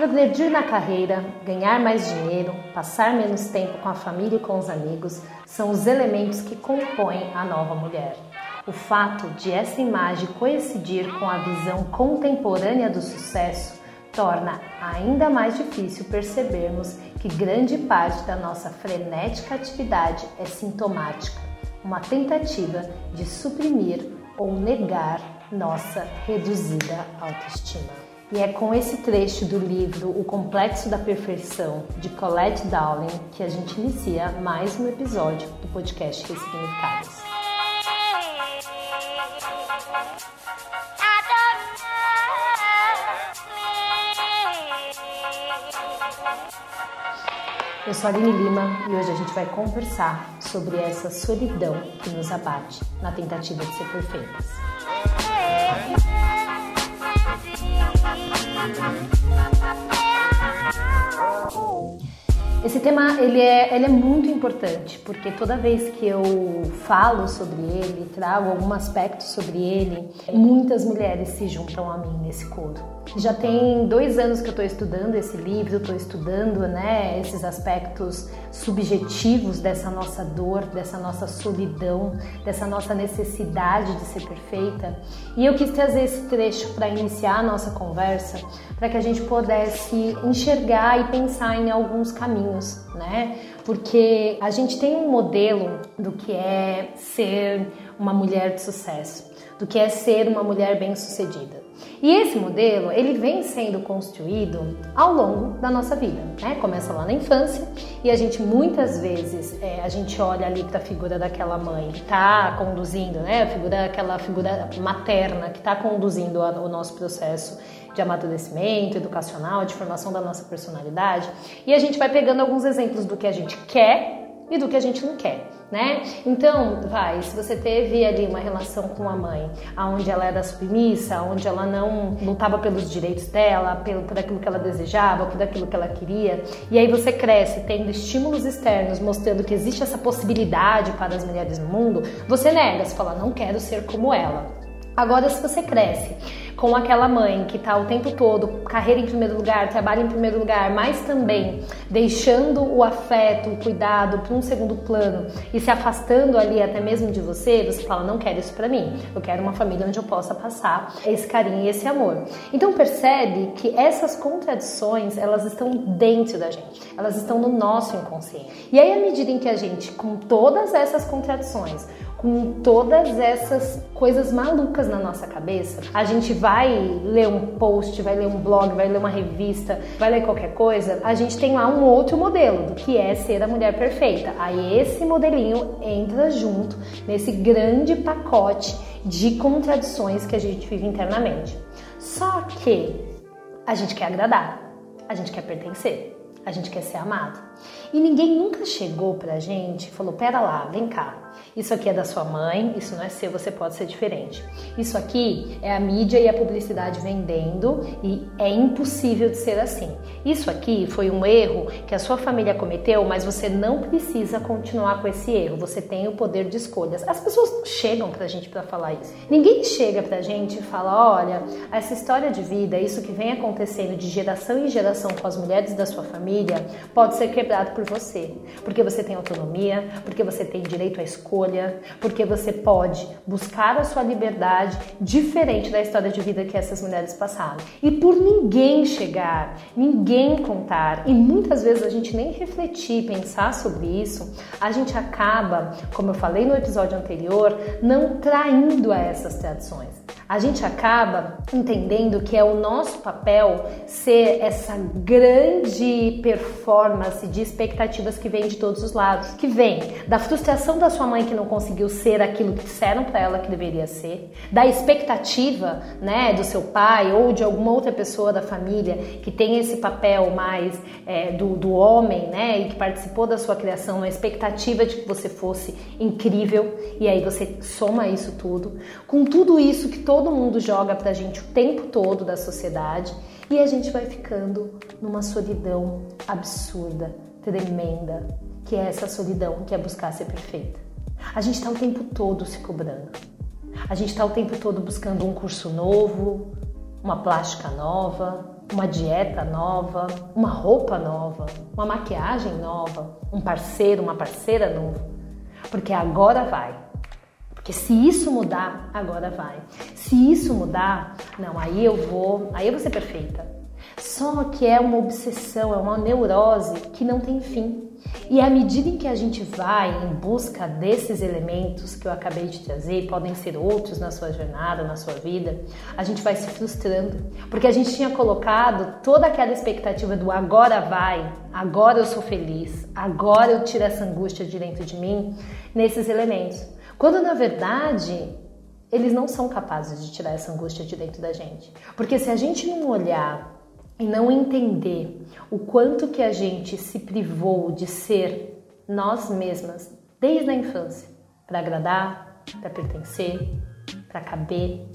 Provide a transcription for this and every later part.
Progredir na carreira, ganhar mais dinheiro, passar menos tempo com a família e com os amigos são os elementos que compõem a nova mulher. O fato de essa imagem coincidir com a visão contemporânea do sucesso torna ainda mais difícil percebermos que grande parte da nossa frenética atividade é sintomática, uma tentativa de suprimir ou negar nossa reduzida autoestima. E é com esse trecho do livro O Complexo da Perfeição, de Colette Dowling, que a gente inicia mais um episódio do podcast Ressignificados. Eu sou a Aline Lima e hoje a gente vai conversar sobre essa solidão que nos abate na tentativa de ser perfeitas. Oh. Esse tema ele é, ele é muito importante porque toda vez que eu falo sobre ele, trago algum aspecto sobre ele, muitas mulheres se juntam a mim nesse coro. Já tem dois anos que eu estou estudando esse livro, estou estudando né, esses aspectos subjetivos dessa nossa dor, dessa nossa solidão, dessa nossa necessidade de ser perfeita. E eu quis trazer esse trecho para iniciar a nossa conversa, para que a gente pudesse enxergar e pensar em alguns caminhos, né? Porque a gente tem um modelo do que é ser uma mulher de sucesso, do que é ser uma mulher bem-sucedida. E esse modelo, ele vem sendo construído ao longo da nossa vida, né? Começa lá na infância e a gente muitas vezes é, a gente olha ali para a figura daquela mãe que está conduzindo, né? A figura, aquela figura materna que está conduzindo a, o nosso processo de amadurecimento educacional, de formação da nossa personalidade. E a gente vai pegando alguns exemplos do que a gente quer e do que a gente não quer né? Então, vai, se você teve ali uma relação com a mãe, onde ela era submissa, onde ela não lutava pelos direitos dela, pelo, por aquilo que ela desejava, por aquilo que ela queria, e aí você cresce tendo estímulos externos mostrando que existe essa possibilidade para as mulheres no mundo, você nega, você fala, não quero ser como ela. Agora, se você cresce com aquela mãe que está o tempo todo, carreira em primeiro lugar, trabalho em primeiro lugar, mas também deixando o afeto, o cuidado para um segundo plano e se afastando ali até mesmo de você, você fala: não quero isso para mim. Eu quero uma família onde eu possa passar esse carinho e esse amor. Então percebe que essas contradições elas estão dentro da gente, elas estão no nosso inconsciente. E aí à medida em que a gente, com todas essas contradições, com todas essas coisas malucas na nossa cabeça, a gente vai ler um post, vai ler um blog, vai ler uma revista, vai ler qualquer coisa, a gente tem lá um outro modelo do que é ser a mulher perfeita. Aí esse modelinho entra junto nesse grande pacote de contradições que a gente vive internamente. Só que a gente quer agradar, a gente quer pertencer, a gente quer ser amado. E ninguém nunca chegou pra gente e falou: pera lá, vem cá. Isso aqui é da sua mãe, isso não é seu, você pode ser diferente. Isso aqui é a mídia e a publicidade vendendo e é impossível de ser assim. Isso aqui foi um erro que a sua família cometeu, mas você não precisa continuar com esse erro. Você tem o poder de escolhas. As pessoas chegam pra gente para falar isso. Ninguém chega pra gente e fala: olha, essa história de vida, isso que vem acontecendo de geração em geração com as mulheres da sua família, pode ser quebrado por você. Porque você tem autonomia, porque você tem direito à escolha escolha, porque você pode buscar a sua liberdade diferente da história de vida que essas mulheres passaram. E por ninguém chegar, ninguém contar, e muitas vezes a gente nem refletir, pensar sobre isso, a gente acaba, como eu falei no episódio anterior, não traindo a essas tradições. A gente acaba entendendo que é o nosso papel ser essa grande performance de expectativas que vem de todos os lados, que vem da frustração da sua mãe que não conseguiu ser aquilo que disseram para ela que deveria ser, da expectativa, né, do seu pai ou de alguma outra pessoa da família que tem esse papel mais é, do, do homem, né, e que participou da sua criação, a expectativa de que você fosse incrível e aí você soma isso tudo. Com tudo isso que todo mundo joga pra gente o tempo todo da sociedade e a gente vai ficando numa solidão absurda, tremenda, que é essa solidão que é buscar ser perfeita. A gente está o tempo todo se cobrando. A gente está o tempo todo buscando um curso novo, uma plástica nova, uma dieta nova, uma roupa nova, uma maquiagem nova, um parceiro, uma parceira novo. Porque agora vai. Porque se isso mudar, agora vai. Se isso mudar, não, aí eu vou, aí eu vou ser perfeita. Só que é uma obsessão, é uma neurose que não tem fim. E à medida em que a gente vai em busca desses elementos que eu acabei de trazer, podem ser outros na sua jornada, na sua vida, a gente vai se frustrando, porque a gente tinha colocado toda aquela expectativa do agora vai, agora eu sou feliz, agora eu tiro essa angústia de dentro de mim nesses elementos. Quando na verdade eles não são capazes de tirar essa angústia de dentro da gente. Porque se a gente não olhar e não entender o quanto que a gente se privou de ser nós mesmas desde a infância para agradar, para pertencer, para caber,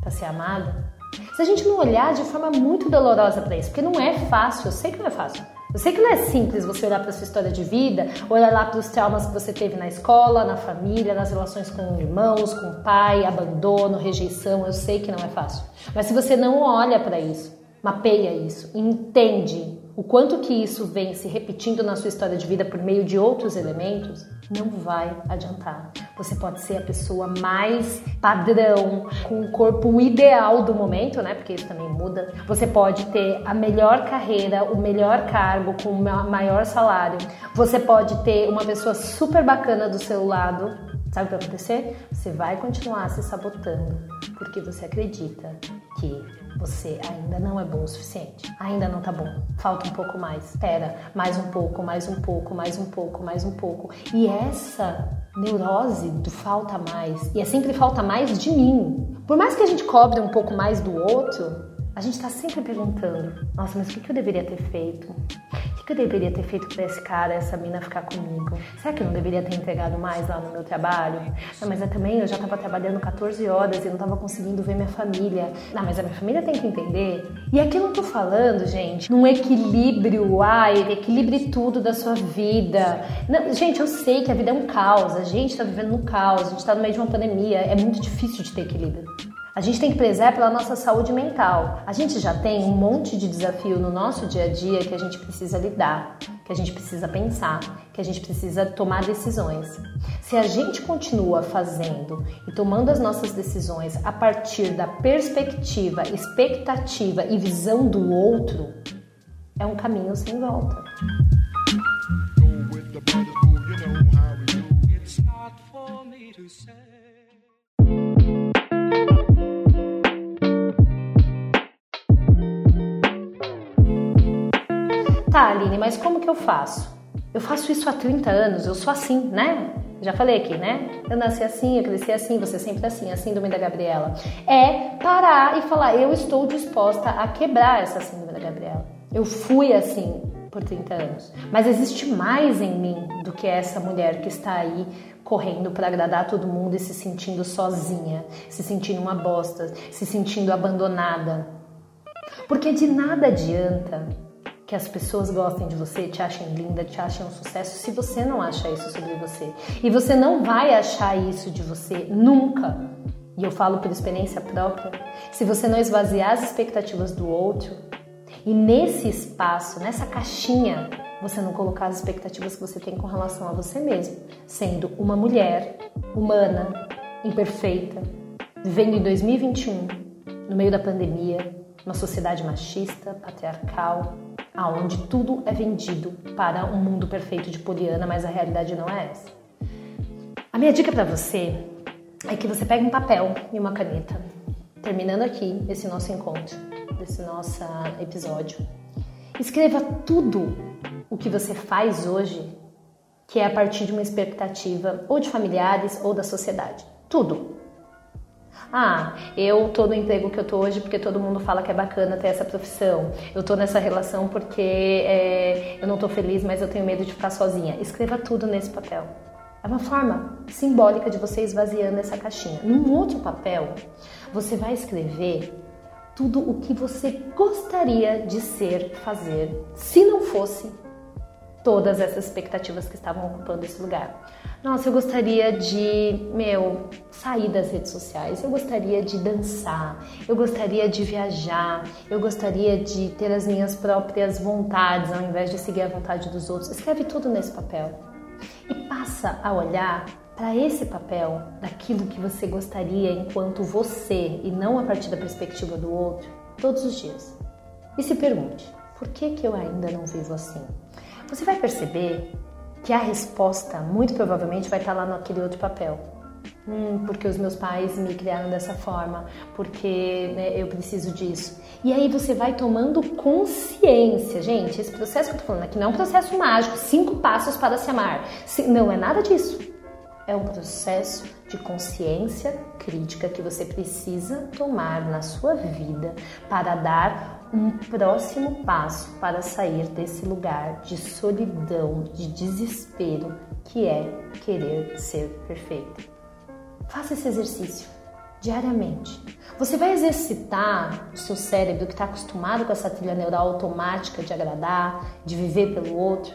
para ser amada. Se a gente não olhar de forma muito dolorosa para isso, porque não é fácil, eu sei que não é fácil. Eu sei que não é simples você olhar para sua história de vida, olhar lá para os traumas que você teve na escola, na família, nas relações com irmãos, com o pai, abandono, rejeição. Eu sei que não é fácil. Mas se você não olha para isso, mapeia isso, entende o quanto que isso vem se repetindo na sua história de vida por meio de outros elementos, não vai adiantar. Você pode ser a pessoa mais padrão, com o corpo ideal do momento, né? Porque isso também muda. Você pode ter a melhor carreira, o melhor cargo, com o maior salário. Você pode ter uma pessoa super bacana do seu lado. Sabe o que vai acontecer? Você vai continuar se sabotando porque você acredita que você ainda não é bom o suficiente. Ainda não tá bom. Falta um pouco mais. Espera, mais um pouco, mais um pouco, mais um pouco, mais um pouco. E essa neurose do falta mais, e é sempre falta mais de mim. Por mais que a gente cobre um pouco mais do outro, a gente está sempre perguntando: nossa, mas o que eu deveria ter feito? Que eu deveria ter feito para esse cara, essa mina ficar comigo? Será que eu não deveria ter entregado mais lá no meu trabalho? Não, mas eu também eu já estava trabalhando 14 horas e não estava conseguindo ver minha família. Não, mas a minha família tem que entender. E aqui eu não tô falando, gente, num equilíbrio, ai, equilibre tudo da sua vida. Não, gente, eu sei que a vida é um caos, a gente está vivendo no caos, a gente está no meio de uma pandemia, é muito difícil de ter equilíbrio. A gente tem que prezar pela nossa saúde mental. A gente já tem um monte de desafio no nosso dia a dia que a gente precisa lidar, que a gente precisa pensar, que a gente precisa tomar decisões. Se a gente continua fazendo e tomando as nossas decisões a partir da perspectiva, expectativa e visão do outro, é um caminho sem volta. Tá, Mas como que eu faço? Eu faço isso há 30 anos, eu sou assim, né? Já falei aqui, né? Eu nasci assim, eu cresci assim, você sempre assim, a síndrome da Gabriela. É parar e falar, eu estou disposta a quebrar essa síndrome da Gabriela. Eu fui assim por 30 anos. Mas existe mais em mim do que essa mulher que está aí correndo para agradar todo mundo e se sentindo sozinha, se sentindo uma bosta, se sentindo abandonada. Porque de nada adianta que as pessoas gostem de você, te achem linda, te achem um sucesso, se você não acha isso sobre você. E você não vai achar isso de você nunca. E eu falo por experiência própria. Se você não esvaziar as expectativas do outro e nesse espaço, nessa caixinha, você não colocar as expectativas que você tem com relação a você mesmo, sendo uma mulher humana, imperfeita, vivendo em 2021, no meio da pandemia, uma sociedade machista, patriarcal, aonde tudo é vendido para um mundo perfeito de Poliana, mas a realidade não é essa. A minha dica para você é que você pegue um papel e uma caneta terminando aqui esse nosso encontro, desse nosso episódio, escreva tudo o que você faz hoje que é a partir de uma expectativa ou de familiares ou da sociedade. Tudo. Ah, eu tô no emprego que eu tô hoje porque todo mundo fala que é bacana ter essa profissão. Eu tô nessa relação porque é, eu não tô feliz, mas eu tenho medo de ficar sozinha. Escreva tudo nesse papel. É uma forma simbólica de você esvaziando essa caixinha. Num outro papel, você vai escrever tudo o que você gostaria de ser, fazer, se não fosse todas essas expectativas que estavam ocupando esse lugar. Nossa, eu gostaria de, meu, sair das redes sociais, eu gostaria de dançar, eu gostaria de viajar, eu gostaria de ter as minhas próprias vontades ao invés de seguir a vontade dos outros. Escreve tudo nesse papel e passa a olhar para esse papel daquilo que você gostaria enquanto você e não a partir da perspectiva do outro todos os dias. E se pergunte: por que, que eu ainda não vivo assim? Você vai perceber que a resposta muito provavelmente vai estar lá naquele outro papel. Hum, porque os meus pais me criaram dessa forma, porque né, eu preciso disso. E aí você vai tomando consciência, gente. Esse processo que eu tô falando aqui não é um processo mágico, cinco passos para se amar. Não é nada disso. É um processo de consciência crítica que você precisa tomar na sua vida para dar um próximo passo para sair desse lugar de solidão, de desespero que é querer ser perfeito. Faça esse exercício diariamente. Você vai exercitar o seu cérebro que está acostumado com essa trilha neural automática de agradar, de viver pelo outro,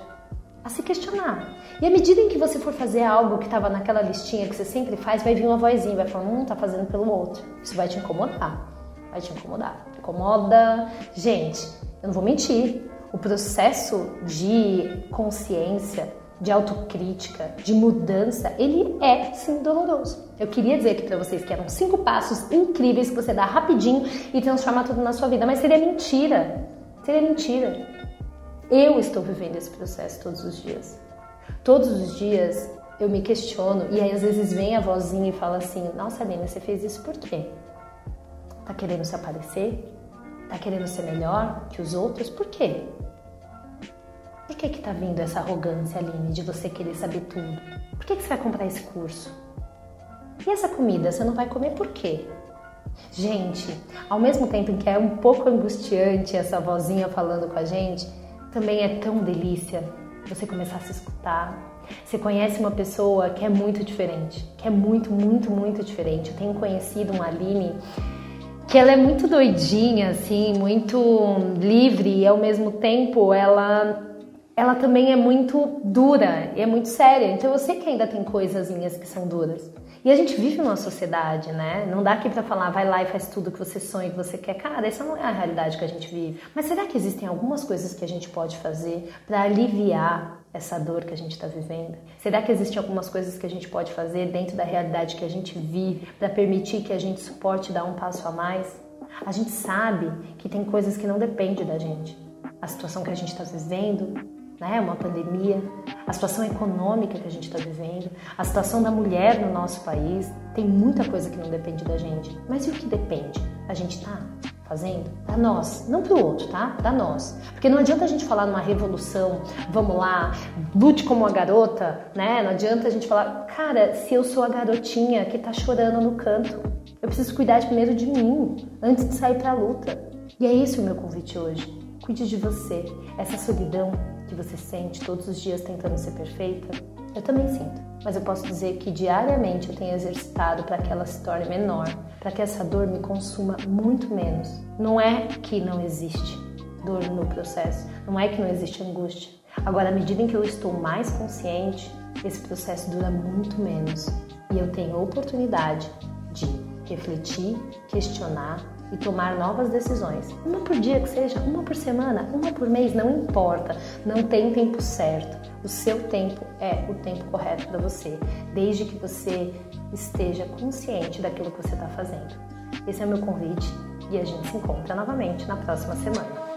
a se questionar. E à medida em que você for fazer algo que estava naquela listinha que você sempre faz, vai vir uma vozinha, vai falar, hum, tá fazendo pelo outro. Isso vai te incomodar vai te incomodar. Incomoda. Gente, eu não vou mentir. O processo de consciência, de autocrítica, de mudança, ele é sim doloroso. Eu queria dizer aqui para vocês que eram cinco passos incríveis que você dá rapidinho e transforma tudo na sua vida, mas seria mentira. Seria mentira. Eu estou vivendo esse processo todos os dias. Todos os dias eu me questiono e aí às vezes vem a vozinha e fala assim: Nossa, Nina, você fez isso por quê? Tá querendo se aparecer? Tá querendo ser melhor que os outros? Por quê? Por que que tá vindo essa arrogância, Aline, de você querer saber tudo? Por que que você vai comprar esse curso? E essa comida, você não vai comer por quê? Gente, ao mesmo tempo em que é um pouco angustiante essa vozinha falando com a gente, também é tão delícia você começar a se escutar. Você conhece uma pessoa que é muito diferente, que é muito, muito, muito diferente. Eu tenho conhecido uma Aline que ela é muito doidinha, assim, muito livre e ao mesmo tempo ela ela também é muito dura e é muito séria. Então eu sei que ainda tem coisazinhas que são duras. E a gente vive numa sociedade, né? Não dá aqui para falar, vai lá e faz tudo que você sonha, que você quer. Cara, essa não é a realidade que a gente vive. Mas será que existem algumas coisas que a gente pode fazer para aliviar essa dor que a gente está vivendo? Será que existem algumas coisas que a gente pode fazer dentro da realidade que a gente vive para permitir que a gente suporte dar um passo a mais? A gente sabe que tem coisas que não dependem da gente. A situação que a gente está vivendo, né, uma pandemia, a situação econômica que a gente está vivendo, a situação da mulher no nosso país, tem muita coisa que não depende da gente. Mas e o que depende? A gente está fazendo? Para nós, não para o outro, tá? Para nós. Porque não adianta a gente falar numa revolução, vamos lá, lute como uma garota, né? Não adianta a gente falar, cara, se eu sou a garotinha que tá chorando no canto, eu preciso cuidar primeiro de mim, antes de sair para a luta. E é esse o meu convite hoje. Cuide de você. Essa solidão que você sente todos os dias tentando ser perfeita, eu também sinto. Mas eu posso dizer que diariamente eu tenho exercitado para que ela se torne menor, para que essa dor me consuma muito menos. Não é que não existe dor no processo, não é que não existe angústia. Agora, à medida em que eu estou mais consciente, esse processo dura muito menos e eu tenho oportunidade de refletir, questionar e tomar novas decisões. Uma por dia que seja, uma por semana, uma por mês, não importa. Não tem tempo certo. O seu tempo é o tempo correto para você, desde que você esteja consciente daquilo que você está fazendo. Esse é o meu convite e a gente se encontra novamente na próxima semana.